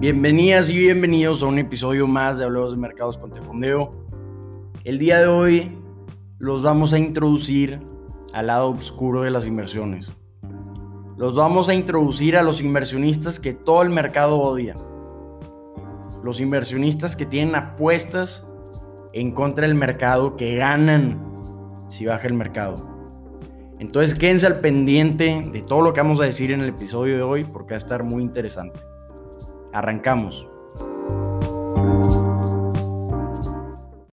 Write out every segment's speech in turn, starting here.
Bienvenidas y bienvenidos a un episodio más de Hablemos de Mercados con Tefondeo. El día de hoy los vamos a introducir al lado oscuro de las inversiones. Los vamos a introducir a los inversionistas que todo el mercado odia. Los inversionistas que tienen apuestas en contra del mercado, que ganan si baja el mercado. Entonces quédense al pendiente de todo lo que vamos a decir en el episodio de hoy porque va a estar muy interesante. Arrancamos.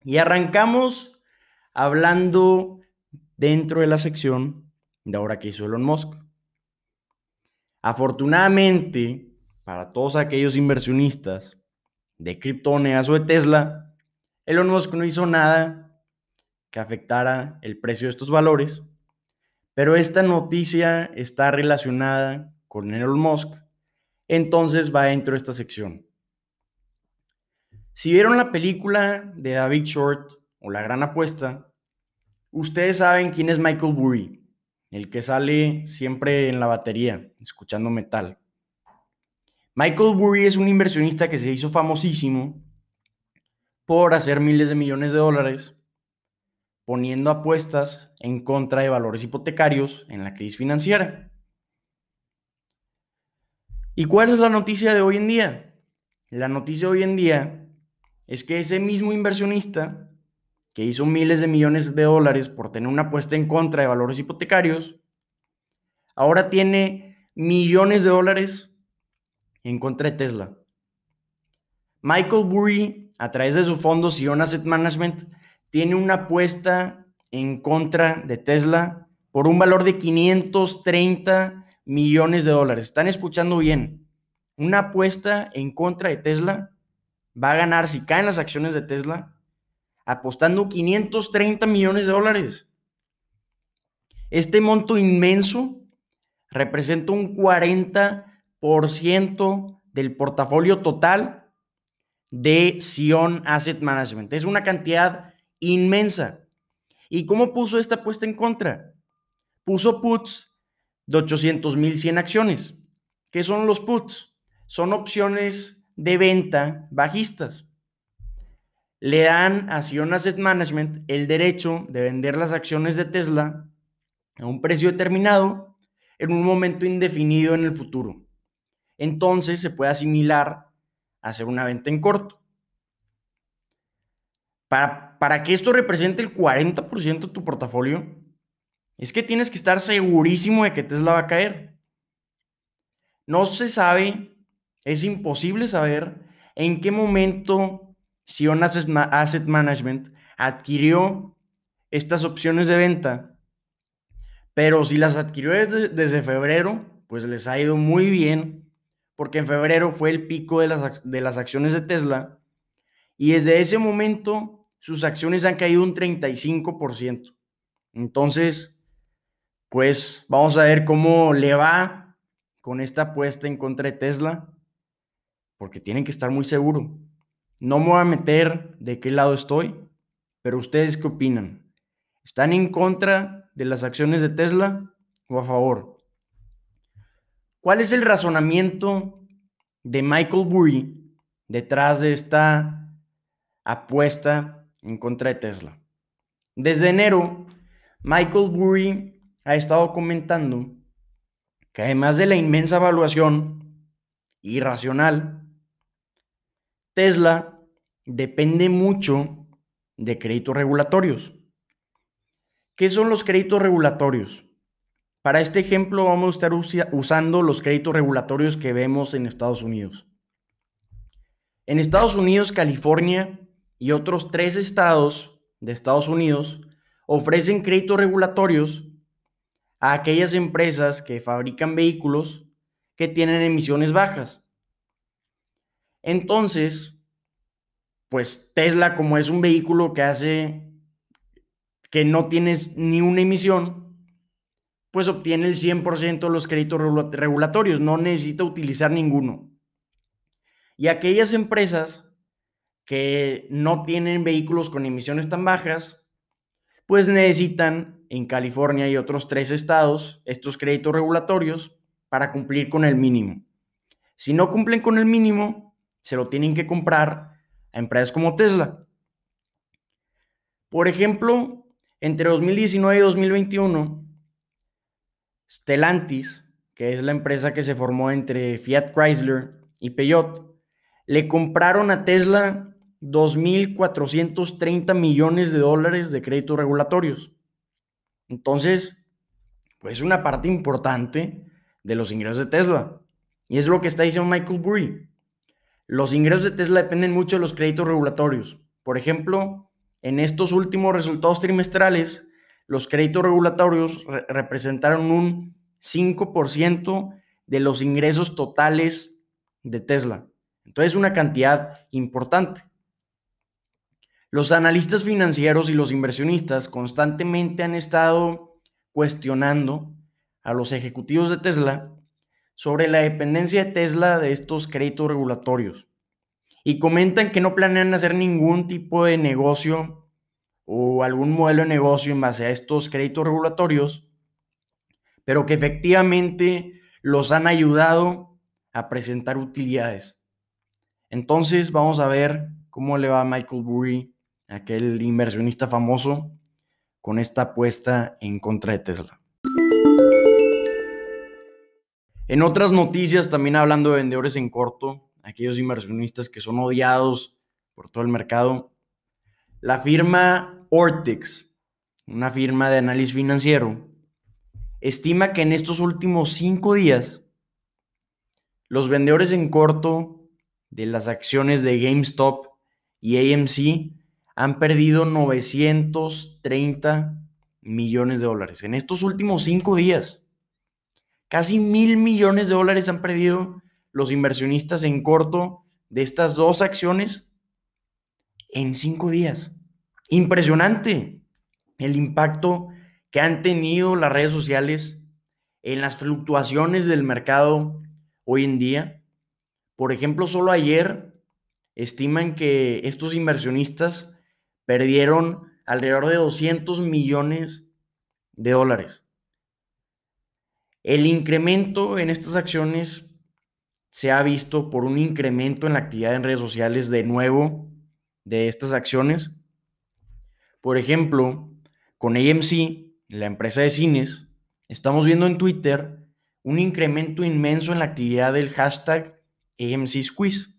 Y arrancamos hablando dentro de la sección de ahora que hizo Elon Musk. Afortunadamente, para todos aquellos inversionistas de criptomonedas o de Tesla, Elon Musk no hizo nada que afectara el precio de estos valores, pero esta noticia está relacionada con Elon Musk, entonces va dentro de esta sección. Si vieron la película de David Short o La Gran Apuesta, ustedes saben quién es Michael Burry el que sale siempre en la batería, escuchando metal. Michael Burry es un inversionista que se hizo famosísimo por hacer miles de millones de dólares poniendo apuestas en contra de valores hipotecarios en la crisis financiera. ¿Y cuál es la noticia de hoy en día? La noticia de hoy en día es que ese mismo inversionista que hizo miles de millones de dólares por tener una apuesta en contra de valores hipotecarios, ahora tiene millones de dólares en contra de Tesla. Michael Burry, a través de su fondo Sion Asset Management, tiene una apuesta en contra de Tesla por un valor de 530 millones de dólares. Están escuchando bien. Una apuesta en contra de Tesla va a ganar si caen las acciones de Tesla apostando 530 millones de dólares. Este monto inmenso representa un 40% del portafolio total de Sion Asset Management. Es una cantidad inmensa. ¿Y cómo puso esta apuesta en contra? Puso puts de 800 mil 100 acciones. ¿Qué son los puts? Son opciones de venta bajistas le dan a Sion Asset Management el derecho de vender las acciones de Tesla a un precio determinado en un momento indefinido en el futuro. Entonces se puede asimilar a hacer una venta en corto. Para, para que esto represente el 40% de tu portafolio, es que tienes que estar segurísimo de que Tesla va a caer. No se sabe, es imposible saber en qué momento Sion Asset Management adquirió estas opciones de venta, pero si las adquirió desde, febrero, pues les ha ido muy bien, porque en febrero fue el pico de las, de las acciones de Tesla, y desde ese momento sus acciones han caído un 35%. Entonces, pues vamos a ver cómo le va con esta apuesta en contra de Tesla, porque tienen que estar muy seguros. No me voy a meter de qué lado estoy, pero ustedes qué opinan? ¿Están en contra de las acciones de Tesla o a favor? ¿Cuál es el razonamiento de Michael Burry detrás de esta apuesta en contra de Tesla? Desde enero, Michael Burry ha estado comentando que además de la inmensa evaluación irracional Tesla depende mucho de créditos regulatorios. ¿Qué son los créditos regulatorios? Para este ejemplo vamos a estar usando los créditos regulatorios que vemos en Estados Unidos. En Estados Unidos, California y otros tres estados de Estados Unidos ofrecen créditos regulatorios a aquellas empresas que fabrican vehículos que tienen emisiones bajas. Entonces, pues Tesla, como es un vehículo que hace que no tienes ni una emisión, pues obtiene el 100% de los créditos regulatorios, no necesita utilizar ninguno. Y aquellas empresas que no tienen vehículos con emisiones tan bajas, pues necesitan en California y otros tres estados estos créditos regulatorios para cumplir con el mínimo. Si no cumplen con el mínimo, se lo tienen que comprar a empresas como Tesla. Por ejemplo, entre 2019 y 2021, Stellantis, que es la empresa que se formó entre Fiat Chrysler y Peugeot, le compraron a Tesla 2.430 millones de dólares de créditos regulatorios. Entonces, pues es una parte importante de los ingresos de Tesla. Y es lo que está diciendo Michael Burry. Los ingresos de Tesla dependen mucho de los créditos regulatorios. Por ejemplo, en estos últimos resultados trimestrales, los créditos regulatorios representaron un 5% de los ingresos totales de Tesla. Entonces, una cantidad importante. Los analistas financieros y los inversionistas constantemente han estado cuestionando a los ejecutivos de Tesla sobre la dependencia de Tesla de estos créditos regulatorios y comentan que no planean hacer ningún tipo de negocio o algún modelo de negocio en base a estos créditos regulatorios, pero que efectivamente los han ayudado a presentar utilidades. Entonces vamos a ver cómo le va a Michael Burry, aquel inversionista famoso, con esta apuesta en contra de Tesla. En otras noticias, también hablando de vendedores en corto, aquellos inversionistas que son odiados por todo el mercado, la firma Ortex, una firma de análisis financiero, estima que en estos últimos cinco días, los vendedores en corto de las acciones de GameStop y AMC han perdido 930 millones de dólares en estos últimos cinco días. Casi mil millones de dólares han perdido los inversionistas en corto de estas dos acciones en cinco días. Impresionante el impacto que han tenido las redes sociales en las fluctuaciones del mercado hoy en día por ejemplo, solo ayer estiman que estos inversionistas perdieron alrededor de 200 millones de dólares. El incremento en estas acciones se ha visto por un incremento en la actividad en redes sociales de nuevo de estas acciones. Por ejemplo, con AMC, la empresa de cines, estamos viendo en Twitter un incremento inmenso en la actividad del hashtag AMC Squeeze.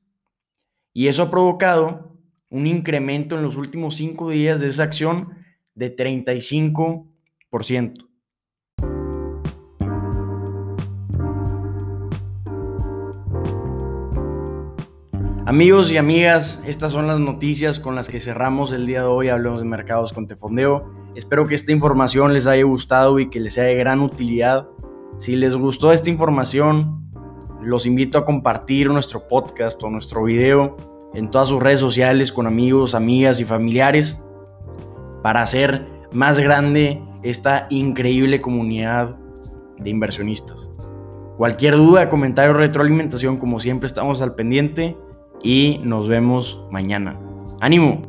Y eso ha provocado un incremento en los últimos cinco días de esa acción de 35%. Amigos y amigas, estas son las noticias con las que cerramos el día de hoy. Hablemos de mercados con Tefondeo. Espero que esta información les haya gustado y que les sea de gran utilidad. Si les gustó esta información, los invito a compartir nuestro podcast o nuestro video en todas sus redes sociales con amigos, amigas y familiares para hacer más grande esta increíble comunidad de inversionistas. Cualquier duda, comentario, retroalimentación, como siempre estamos al pendiente y nos vemos mañana. ¡Ánimo!